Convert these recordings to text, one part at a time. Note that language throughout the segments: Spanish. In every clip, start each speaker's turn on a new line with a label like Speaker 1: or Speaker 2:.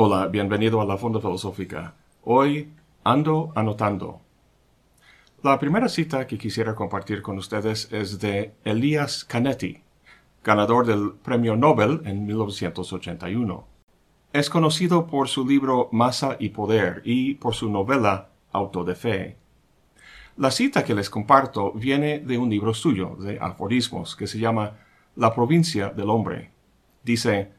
Speaker 1: Hola, bienvenido a la Fonda Filosófica. Hoy ando anotando. La primera cita que quisiera compartir con ustedes es de Elias Canetti, ganador del Premio Nobel en 1981. Es conocido por su libro Masa y Poder y por su novela Auto de Fe. La cita que les comparto viene de un libro suyo de aforismos que se llama La provincia del hombre. Dice,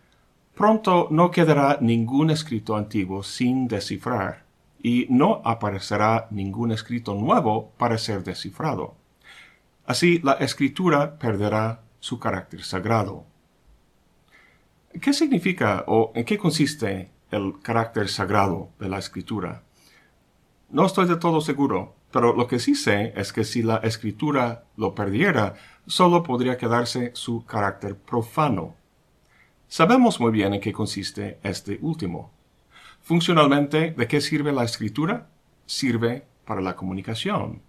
Speaker 1: Pronto no quedará ningún escrito antiguo sin descifrar, y no aparecerá ningún escrito nuevo para ser descifrado. Así la escritura perderá su carácter sagrado. ¿Qué significa o en qué consiste el carácter sagrado de la escritura? No estoy de todo seguro, pero lo que sí sé es que si la escritura lo perdiera, solo podría quedarse su carácter profano. Sabemos muy bien en qué consiste este último. Funcionalmente, ¿de qué sirve la escritura? Sirve para la comunicación.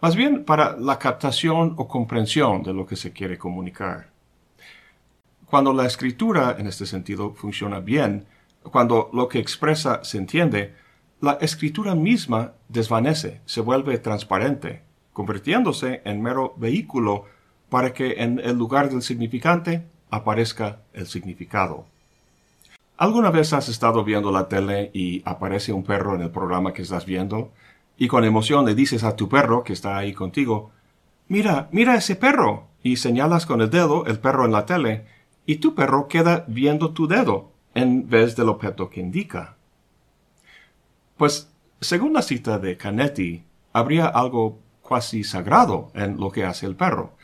Speaker 1: Más bien para la captación o comprensión de lo que se quiere comunicar. Cuando la escritura, en este sentido, funciona bien, cuando lo que expresa se entiende, la escritura misma desvanece, se vuelve transparente, convirtiéndose en mero vehículo para que en el lugar del significante aparezca el significado. ¿Alguna vez has estado viendo la tele y aparece un perro en el programa que estás viendo? Y con emoción le dices a tu perro que está ahí contigo, Mira, mira ese perro. Y señalas con el dedo el perro en la tele, y tu perro queda viendo tu dedo en vez del objeto que indica. Pues, según la cita de Canetti, habría algo cuasi sagrado en lo que hace el perro.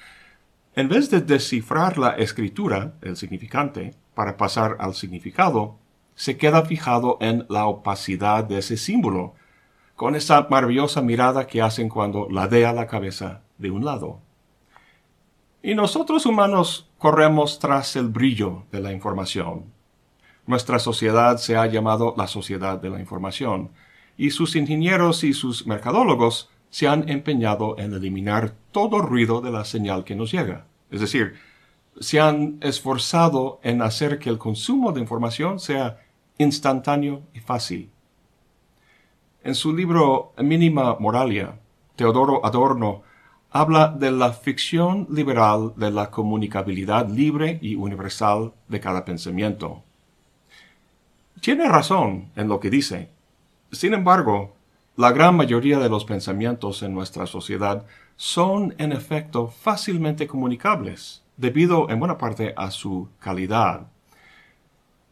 Speaker 1: En vez de descifrar la escritura, el significante, para pasar al significado, se queda fijado en la opacidad de ese símbolo, con esa maravillosa mirada que hacen cuando ladea la cabeza de un lado. Y nosotros humanos corremos tras el brillo de la información. Nuestra sociedad se ha llamado la sociedad de la información, y sus ingenieros y sus mercadólogos se han empeñado en eliminar todo ruido de la señal que nos llega. Es decir, se han esforzado en hacer que el consumo de información sea instantáneo y fácil. En su libro Mínima Moralia, Teodoro Adorno habla de la ficción liberal de la comunicabilidad libre y universal de cada pensamiento. Tiene razón en lo que dice. Sin embargo, la gran mayoría de los pensamientos en nuestra sociedad son en efecto fácilmente comunicables, debido en buena parte a su calidad.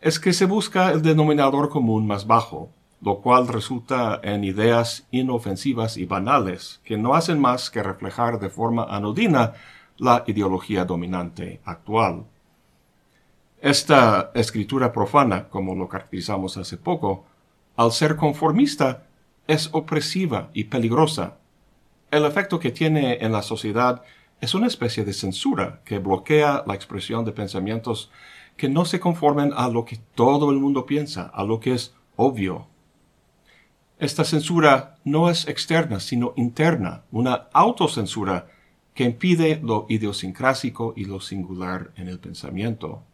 Speaker 1: Es que se busca el denominador común más bajo, lo cual resulta en ideas inofensivas y banales, que no hacen más que reflejar de forma anodina la ideología dominante actual. Esta escritura profana, como lo caracterizamos hace poco, al ser conformista, es opresiva y peligrosa. El efecto que tiene en la sociedad es una especie de censura que bloquea la expresión de pensamientos que no se conformen a lo que todo el mundo piensa, a lo que es obvio. Esta censura no es externa, sino interna, una autocensura que impide lo idiosincrásico y lo singular en el pensamiento.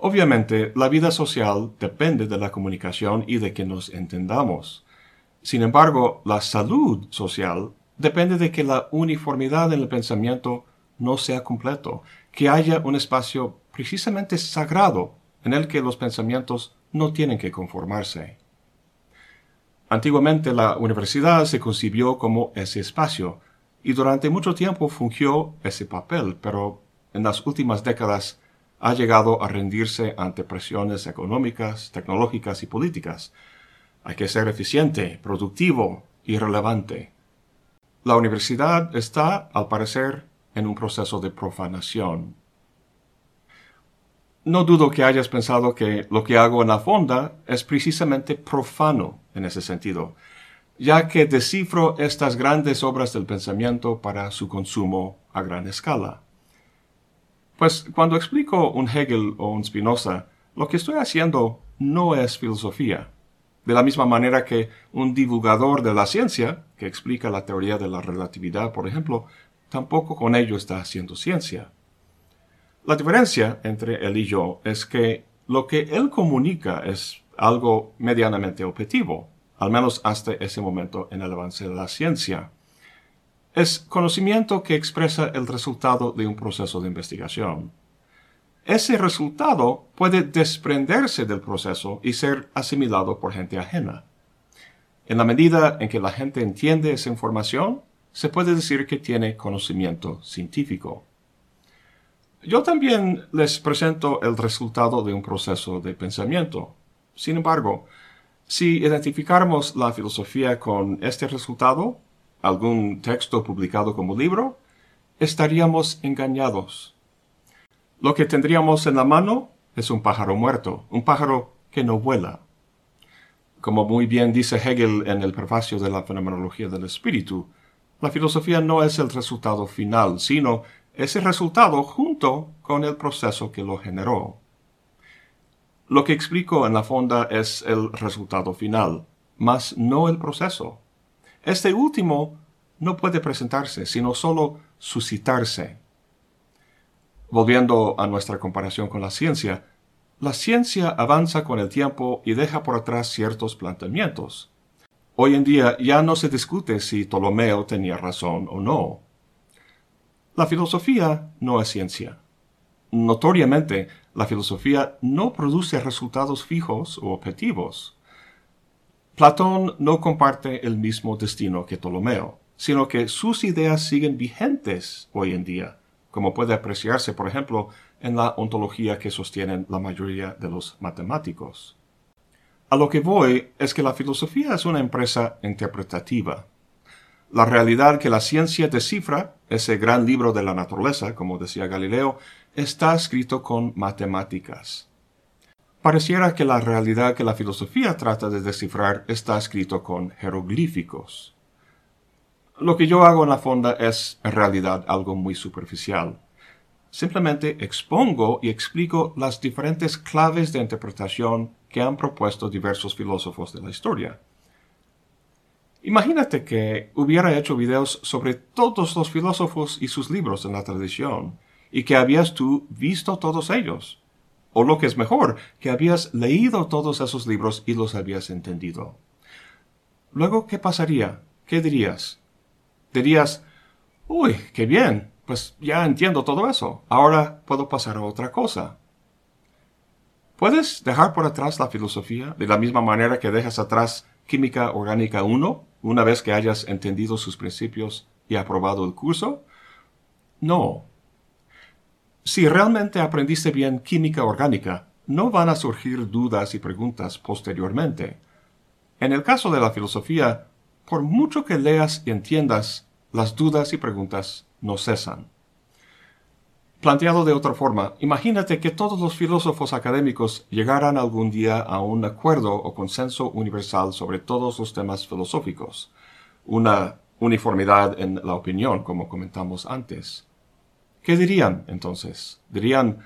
Speaker 1: Obviamente, la vida social depende de la comunicación y de que nos entendamos. Sin embargo, la salud social depende de que la uniformidad en el pensamiento no sea completo, que haya un espacio precisamente sagrado en el que los pensamientos no tienen que conformarse. Antiguamente la universidad se concibió como ese espacio y durante mucho tiempo fungió ese papel, pero en las últimas décadas ha llegado a rendirse ante presiones económicas, tecnológicas y políticas. Hay que ser eficiente, productivo y relevante. La universidad está, al parecer, en un proceso de profanación. No dudo que hayas pensado que lo que hago en la fonda es precisamente profano en ese sentido, ya que descifro estas grandes obras del pensamiento para su consumo a gran escala. Pues cuando explico un Hegel o un Spinoza, lo que estoy haciendo no es filosofía. De la misma manera que un divulgador de la ciencia, que explica la teoría de la relatividad, por ejemplo, tampoco con ello está haciendo ciencia. La diferencia entre él y yo es que lo que él comunica es algo medianamente objetivo, al menos hasta ese momento en el avance de la ciencia. Es conocimiento que expresa el resultado de un proceso de investigación. Ese resultado puede desprenderse del proceso y ser asimilado por gente ajena. En la medida en que la gente entiende esa información, se puede decir que tiene conocimiento científico. Yo también les presento el resultado de un proceso de pensamiento. Sin embargo, si identificáramos la filosofía con este resultado, algún texto publicado como libro, estaríamos engañados. Lo que tendríamos en la mano es un pájaro muerto, un pájaro que no vuela. Como muy bien dice Hegel en el prefacio de la Fenomenología del Espíritu, la filosofía no es el resultado final, sino ese resultado junto con el proceso que lo generó. Lo que explico en la fonda es el resultado final, mas no el proceso. Este último no puede presentarse, sino solo suscitarse. Volviendo a nuestra comparación con la ciencia, la ciencia avanza con el tiempo y deja por atrás ciertos planteamientos. Hoy en día ya no se discute si Ptolomeo tenía razón o no. La filosofía no es ciencia. Notoriamente, la filosofía no produce resultados fijos o objetivos. Platón no comparte el mismo destino que Ptolomeo, sino que sus ideas siguen vigentes hoy en día, como puede apreciarse, por ejemplo, en la ontología que sostienen la mayoría de los matemáticos. A lo que voy es que la filosofía es una empresa interpretativa. La realidad que la ciencia descifra, ese gran libro de la naturaleza, como decía Galileo, está escrito con matemáticas. Pareciera que la realidad que la filosofía trata de descifrar está escrito con jeroglíficos. Lo que yo hago en la fonda es, en realidad, algo muy superficial. Simplemente expongo y explico las diferentes claves de interpretación que han propuesto diversos filósofos de la historia. Imagínate que hubiera hecho videos sobre todos los filósofos y sus libros en la tradición, y que habías tú visto todos ellos. O lo que es mejor, que habías leído todos esos libros y los habías entendido. Luego, ¿qué pasaría? ¿Qué dirías? Dirías, uy, qué bien, pues ya entiendo todo eso. Ahora puedo pasar a otra cosa. ¿Puedes dejar por atrás la filosofía de la misma manera que dejas atrás Química Orgánica 1 una vez que hayas entendido sus principios y aprobado el curso? No. Si realmente aprendiste bien química orgánica, no van a surgir dudas y preguntas posteriormente. En el caso de la filosofía, por mucho que leas y entiendas, las dudas y preguntas no cesan. Planteado de otra forma, imagínate que todos los filósofos académicos llegaran algún día a un acuerdo o consenso universal sobre todos los temas filosóficos, una uniformidad en la opinión, como comentamos antes. ¿Qué dirían entonces? Dirían,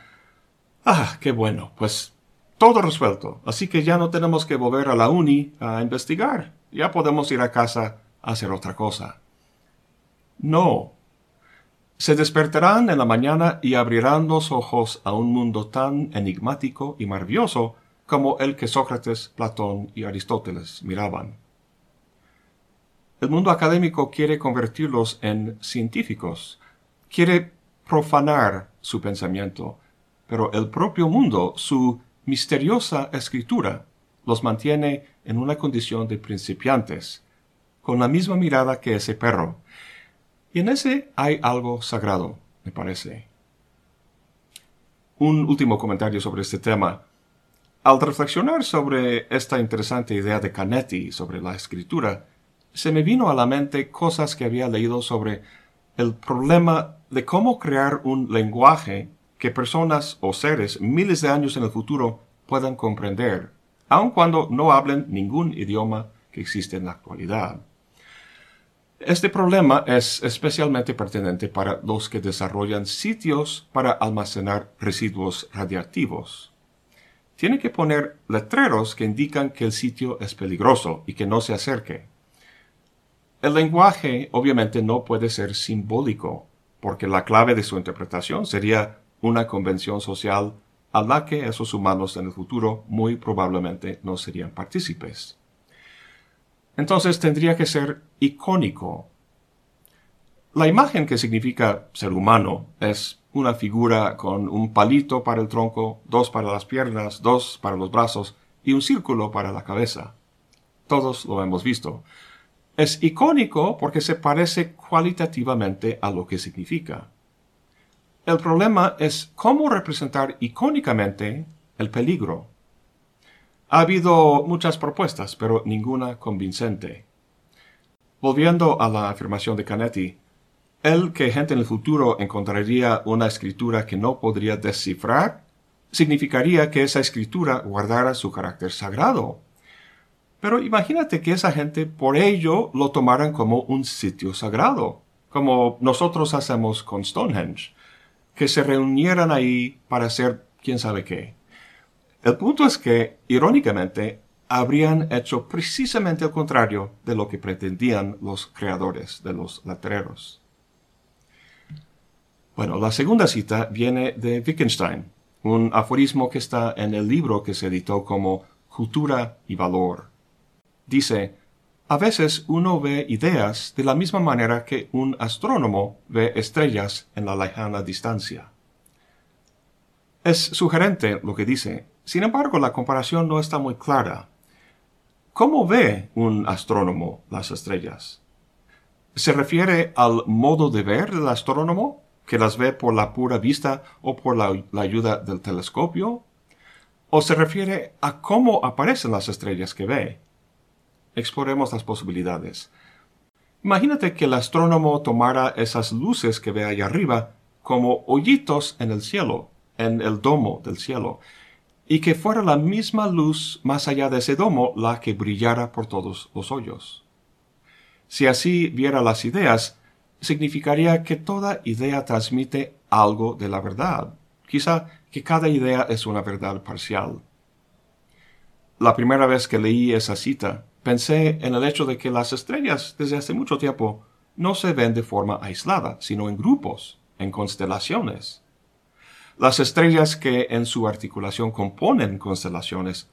Speaker 1: ah, qué bueno, pues todo resuelto, así que ya no tenemos que volver a la uni a investigar, ya podemos ir a casa a hacer otra cosa. No, se despertarán en la mañana y abrirán los ojos a un mundo tan enigmático y maravilloso como el que Sócrates, Platón y Aristóteles miraban. El mundo académico quiere convertirlos en científicos, quiere profanar su pensamiento, pero el propio mundo, su misteriosa escritura, los mantiene en una condición de principiantes, con la misma mirada que ese perro, y en ese hay algo sagrado, me parece. Un último comentario sobre este tema. Al reflexionar sobre esta interesante idea de Canetti sobre la escritura, se me vino a la mente cosas que había leído sobre el problema de cómo crear un lenguaje que personas o seres miles de años en el futuro puedan comprender, aun cuando no hablen ningún idioma que existe en la actualidad. Este problema es especialmente pertinente para los que desarrollan sitios para almacenar residuos radiactivos. Tienen que poner letreros que indican que el sitio es peligroso y que no se acerque. El lenguaje obviamente no puede ser simbólico, porque la clave de su interpretación sería una convención social a la que esos humanos en el futuro muy probablemente no serían partícipes. Entonces tendría que ser icónico. La imagen que significa ser humano es una figura con un palito para el tronco, dos para las piernas, dos para los brazos y un círculo para la cabeza. Todos lo hemos visto. Es icónico porque se parece cualitativamente a lo que significa. El problema es cómo representar icónicamente el peligro. Ha habido muchas propuestas, pero ninguna convincente. Volviendo a la afirmación de Canetti, el que gente en el futuro encontraría una escritura que no podría descifrar, significaría que esa escritura guardara su carácter sagrado. Pero imagínate que esa gente por ello lo tomaran como un sitio sagrado, como nosotros hacemos con Stonehenge que se reunieran ahí para hacer quién sabe qué. El punto es que, irónicamente, habrían hecho precisamente el contrario de lo que pretendían los creadores de los letreros. Bueno, la segunda cita viene de Wittgenstein, un aforismo que está en el libro que se editó como Cultura y Valor. Dice, a veces uno ve ideas de la misma manera que un astrónomo ve estrellas en la lejana distancia. Es sugerente lo que dice, sin embargo la comparación no está muy clara. ¿Cómo ve un astrónomo las estrellas? ¿Se refiere al modo de ver del astrónomo, que las ve por la pura vista o por la, ayuda del telescopio? ¿O se refiere a cómo aparecen las estrellas que ve? Exploremos las posibilidades. Imagínate que el astrónomo tomara esas luces que ve allá arriba como hoyitos en el cielo, en el domo del cielo, y que fuera la misma luz más allá de ese domo la que brillara por todos los hoyos. Si así viera las ideas, significaría que toda idea transmite algo de la verdad, quizá que cada idea es una verdad parcial. La primera vez que leí esa cita, Pensé en el hecho de que las estrellas desde hace mucho tiempo no se ven de forma aislada, sino en grupos, en constelaciones. Las estrellas que en su articulación componen constelaciones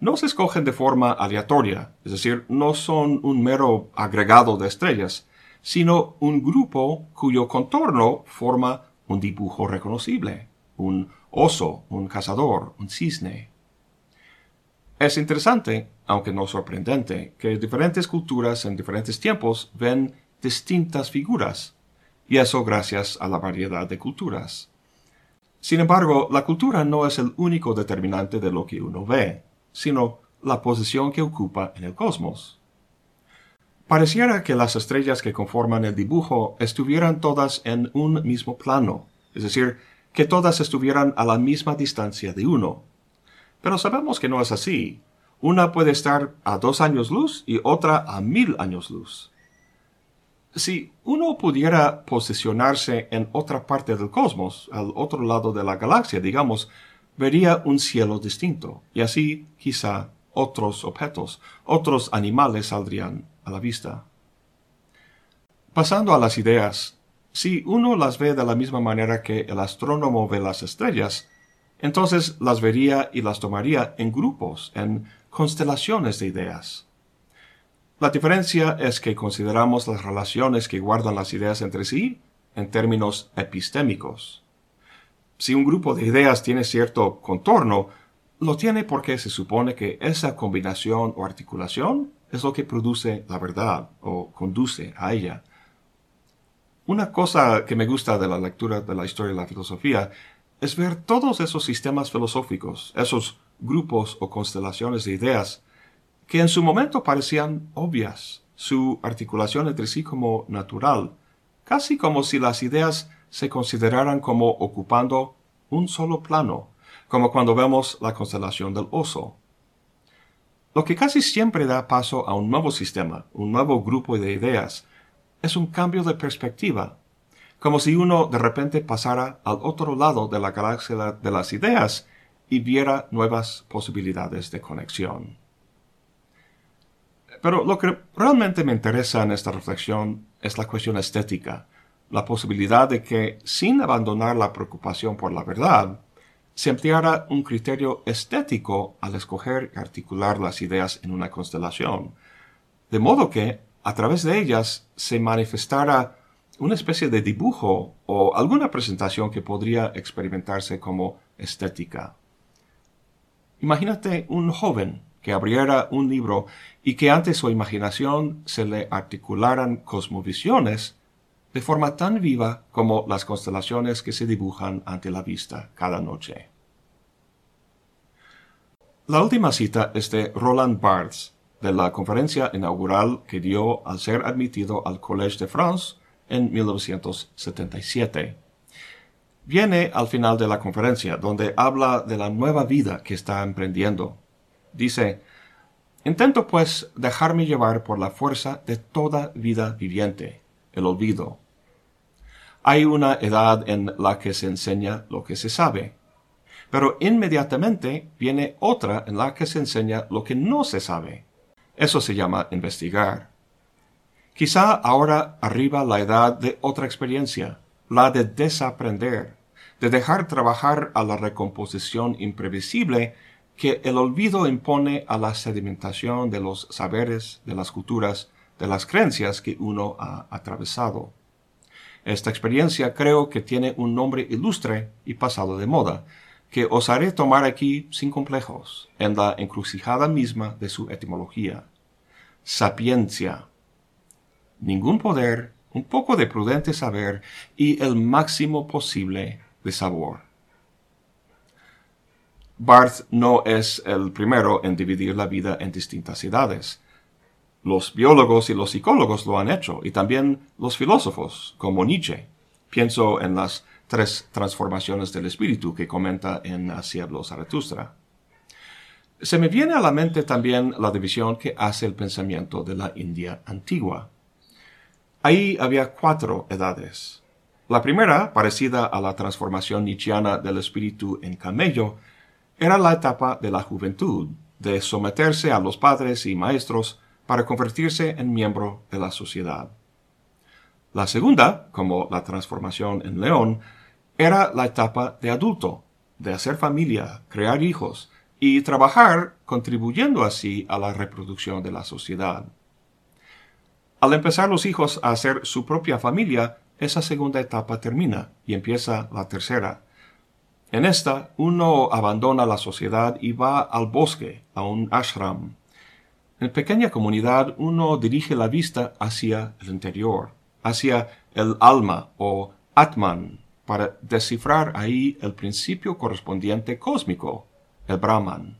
Speaker 1: no se escogen de forma aleatoria, es decir, no son un mero agregado de estrellas, sino un grupo cuyo contorno forma un dibujo reconocible, un oso, un cazador, un cisne. Es interesante, aunque no sorprendente, que diferentes culturas en diferentes tiempos ven distintas figuras, y eso gracias a la variedad de culturas. Sin embargo, la cultura no es el único determinante de lo que uno ve, sino la posición que ocupa en el cosmos. Pareciera que las estrellas que conforman el dibujo estuvieran todas en un mismo plano, es decir, que todas estuvieran a la misma distancia de uno, pero sabemos que no es así. Una puede estar a dos años luz y otra a mil años luz. Si uno pudiera posicionarse en otra parte del cosmos, al otro lado de la galaxia, digamos, vería un cielo distinto, y así quizá otros objetos, otros animales saldrían a la vista. Pasando a las ideas, si uno las ve de la misma manera que el astrónomo ve las estrellas, entonces las vería y las tomaría en grupos, en constelaciones de ideas. La diferencia es que consideramos las relaciones que guardan las ideas entre sí en términos epistémicos. Si un grupo de ideas tiene cierto contorno, lo tiene porque se supone que esa combinación o articulación es lo que produce la verdad o conduce a ella. Una cosa que me gusta de la lectura de la historia de la filosofía es ver todos esos sistemas filosóficos, esos grupos o constelaciones de ideas, que en su momento parecían obvias, su articulación entre sí como natural, casi como si las ideas se consideraran como ocupando un solo plano, como cuando vemos la constelación del oso. Lo que casi siempre da paso a un nuevo sistema, un nuevo grupo de ideas, es un cambio de perspectiva, como si uno de repente pasara al otro lado de la galaxia de las ideas y viera nuevas posibilidades de conexión. Pero lo que realmente me interesa en esta reflexión es la cuestión estética, la posibilidad de que, sin abandonar la preocupación por la verdad, se empleara un criterio estético al escoger y articular las ideas en una constelación, de modo que, a través de ellas, se manifestara una especie de dibujo o alguna presentación que podría experimentarse como estética. Imagínate un joven que abriera un libro y que ante su imaginación se le articularan cosmovisiones de forma tan viva como las constelaciones que se dibujan ante la vista cada noche. La última cita es de Roland Barthes, de la conferencia inaugural que dio al ser admitido al Collège de France en 1977. Viene al final de la conferencia, donde habla de la nueva vida que está emprendiendo. Dice, Intento pues dejarme llevar por la fuerza de toda vida viviente, el olvido. Hay una edad en la que se enseña lo que se sabe, pero inmediatamente viene otra en la que se enseña lo que no se sabe. Eso se llama investigar. Quizá ahora arriba la edad de otra experiencia, la de desaprender, de dejar trabajar a la recomposición imprevisible que el olvido impone a la sedimentación de los saberes, de las culturas, de las creencias que uno ha atravesado. Esta experiencia creo que tiene un nombre ilustre y pasado de moda, que osaré tomar aquí sin complejos, en la encrucijada misma de su etimología. Sapiencia ningún poder, un poco de prudente saber y el máximo posible de sabor. Barth no es el primero en dividir la vida en distintas edades. Los biólogos y los psicólogos lo han hecho, y también los filósofos, como Nietzsche. Pienso en las tres transformaciones del espíritu que comenta en Así Zaratustra. Se me viene a la mente también la división que hace el pensamiento de la India antigua. Ahí había cuatro edades. La primera, parecida a la transformación nietzscheana del espíritu en camello, era la etapa de la juventud, de someterse a los padres y maestros para convertirse en miembro de la sociedad. La segunda, como la transformación en león, era la etapa de adulto, de hacer familia, crear hijos y trabajar contribuyendo así a la reproducción de la sociedad. Al empezar los hijos a hacer su propia familia, esa segunda etapa termina y empieza la tercera. En esta, uno abandona la sociedad y va al bosque, a un ashram. En pequeña comunidad uno dirige la vista hacia el interior, hacia el alma o Atman, para descifrar ahí el principio correspondiente cósmico, el Brahman.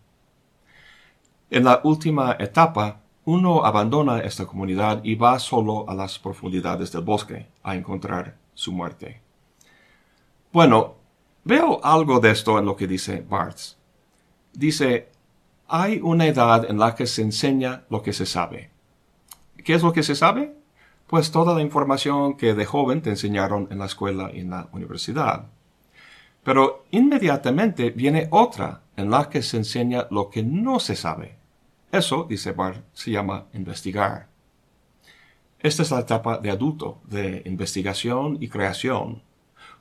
Speaker 1: En la última etapa, uno abandona esta comunidad y va solo a las profundidades del bosque a encontrar su muerte. Bueno, veo algo de esto en lo que dice Barthes. Dice, hay una edad en la que se enseña lo que se sabe. ¿Qué es lo que se sabe? Pues toda la información que de joven te enseñaron en la escuela y en la universidad. Pero inmediatamente viene otra en la que se enseña lo que no se sabe. Eso, dice Barth, se llama investigar. Esta es la etapa de adulto, de investigación y creación.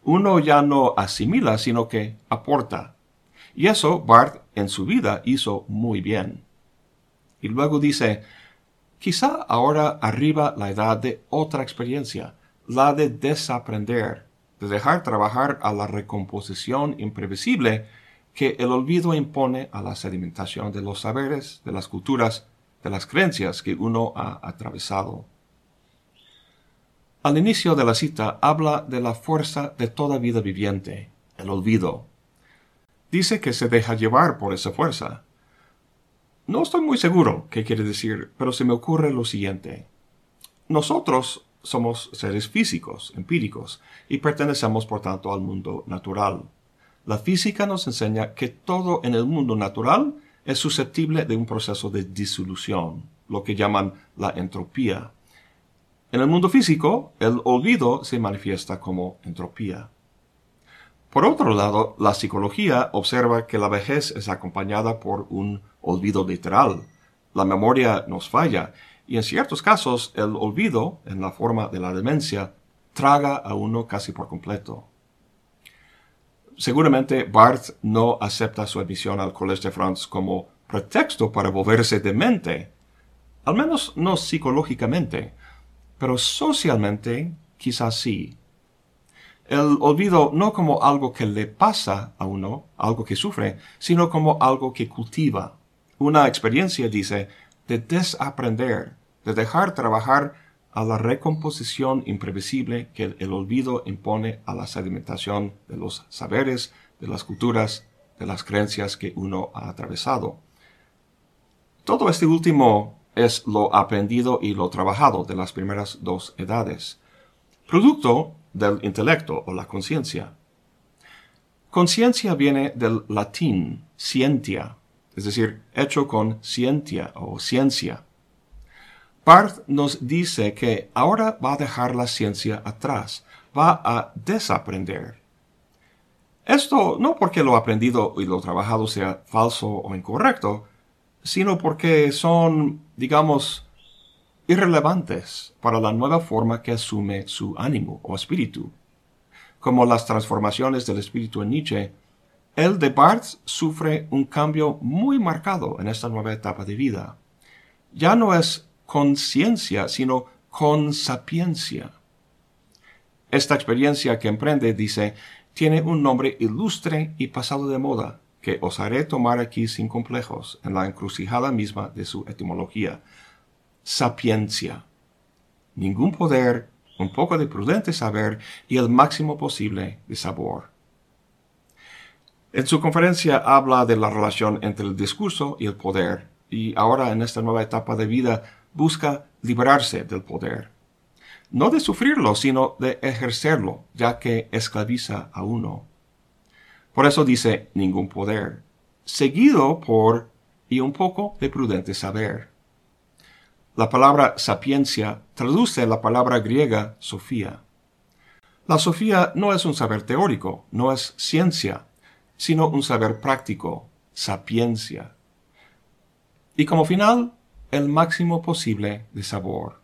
Speaker 1: Uno ya no asimila, sino que aporta. Y eso Barth en su vida hizo muy bien. Y luego dice, quizá ahora arriba la edad de otra experiencia, la de desaprender, de dejar trabajar a la recomposición imprevisible que el olvido impone a la sedimentación de los saberes, de las culturas, de las creencias que uno ha atravesado. Al inicio de la cita habla de la fuerza de toda vida viviente, el olvido. Dice que se deja llevar por esa fuerza. No estoy muy seguro qué quiere decir, pero se me ocurre lo siguiente. Nosotros somos seres físicos, empíricos, y pertenecemos por tanto al mundo natural. La física nos enseña que todo en el mundo natural es susceptible de un proceso de disolución, lo que llaman la entropía. En el mundo físico, el olvido se manifiesta como entropía. Por otro lado, la psicología observa que la vejez es acompañada por un olvido literal. La memoria nos falla y en ciertos casos el olvido, en la forma de la demencia, traga a uno casi por completo. Seguramente Barth no acepta su admisión al Collège de France como pretexto para volverse demente, al menos no psicológicamente, pero socialmente quizás sí. El olvido no como algo que le pasa a uno, algo que sufre, sino como algo que cultiva. Una experiencia, dice, de desaprender, de dejar trabajar a la recomposición imprevisible que el olvido impone a la sedimentación de los saberes, de las culturas, de las creencias que uno ha atravesado. Todo este último es lo aprendido y lo trabajado de las primeras dos edades, producto del intelecto o la conciencia. Conciencia viene del latín scientia, es decir, hecho con ciencia o ciencia. Barth nos dice que ahora va a dejar la ciencia atrás, va a desaprender. Esto no porque lo aprendido y lo trabajado sea falso o incorrecto, sino porque son, digamos, irrelevantes para la nueva forma que asume su ánimo o espíritu. Como las transformaciones del espíritu en Nietzsche, el de Barth sufre un cambio muy marcado en esta nueva etapa de vida. Ya no es conciencia, sino con sapiencia. Esta experiencia que emprende, dice, tiene un nombre ilustre y pasado de moda, que os haré tomar aquí sin complejos, en la encrucijada misma de su etimología. Sapiencia. Ningún poder, un poco de prudente saber y el máximo posible de sabor. En su conferencia habla de la relación entre el discurso y el poder, y ahora en esta nueva etapa de vida busca liberarse del poder. No de sufrirlo, sino de ejercerlo, ya que esclaviza a uno. Por eso dice ningún poder, seguido por y un poco de prudente saber. La palabra sapiencia traduce la palabra griega sofía. La sofía no es un saber teórico, no es ciencia, sino un saber práctico, sapiencia. Y como final, el máximo posible de sabor.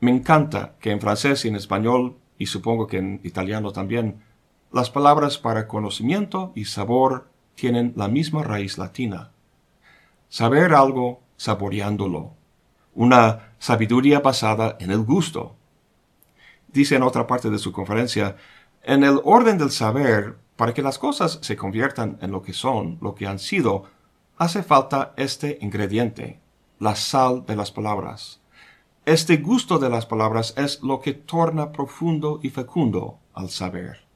Speaker 1: Me encanta que en francés y en español, y supongo que en italiano también, las palabras para conocimiento y sabor tienen la misma raíz latina. Saber algo saboreándolo. Una sabiduría basada en el gusto. Dice en otra parte de su conferencia, en el orden del saber, para que las cosas se conviertan en lo que son, lo que han sido, hace falta este ingrediente, la sal de las palabras. Este gusto de las palabras es lo que torna profundo y fecundo al saber.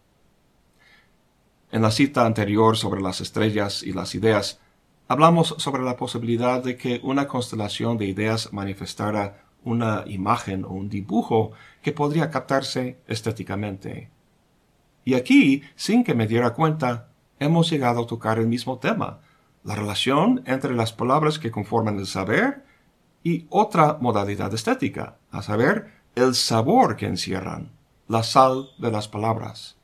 Speaker 1: En la cita anterior sobre las estrellas y las ideas, hablamos sobre la posibilidad de que una constelación de ideas manifestara una imagen o un dibujo que podría captarse estéticamente. Y aquí, sin que me diera cuenta, hemos llegado a tocar el mismo tema, la relación entre las palabras que conforman el saber y otra modalidad estética, a saber, el sabor que encierran, la sal de las palabras.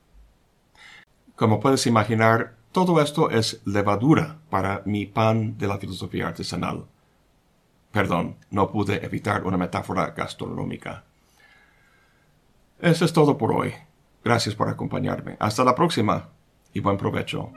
Speaker 1: Como puedes imaginar, todo esto es levadura para mi pan de la filosofía artesanal. Perdón, no pude evitar una metáfora gastronómica. Eso es todo por hoy. Gracias por acompañarme. Hasta la próxima y buen provecho.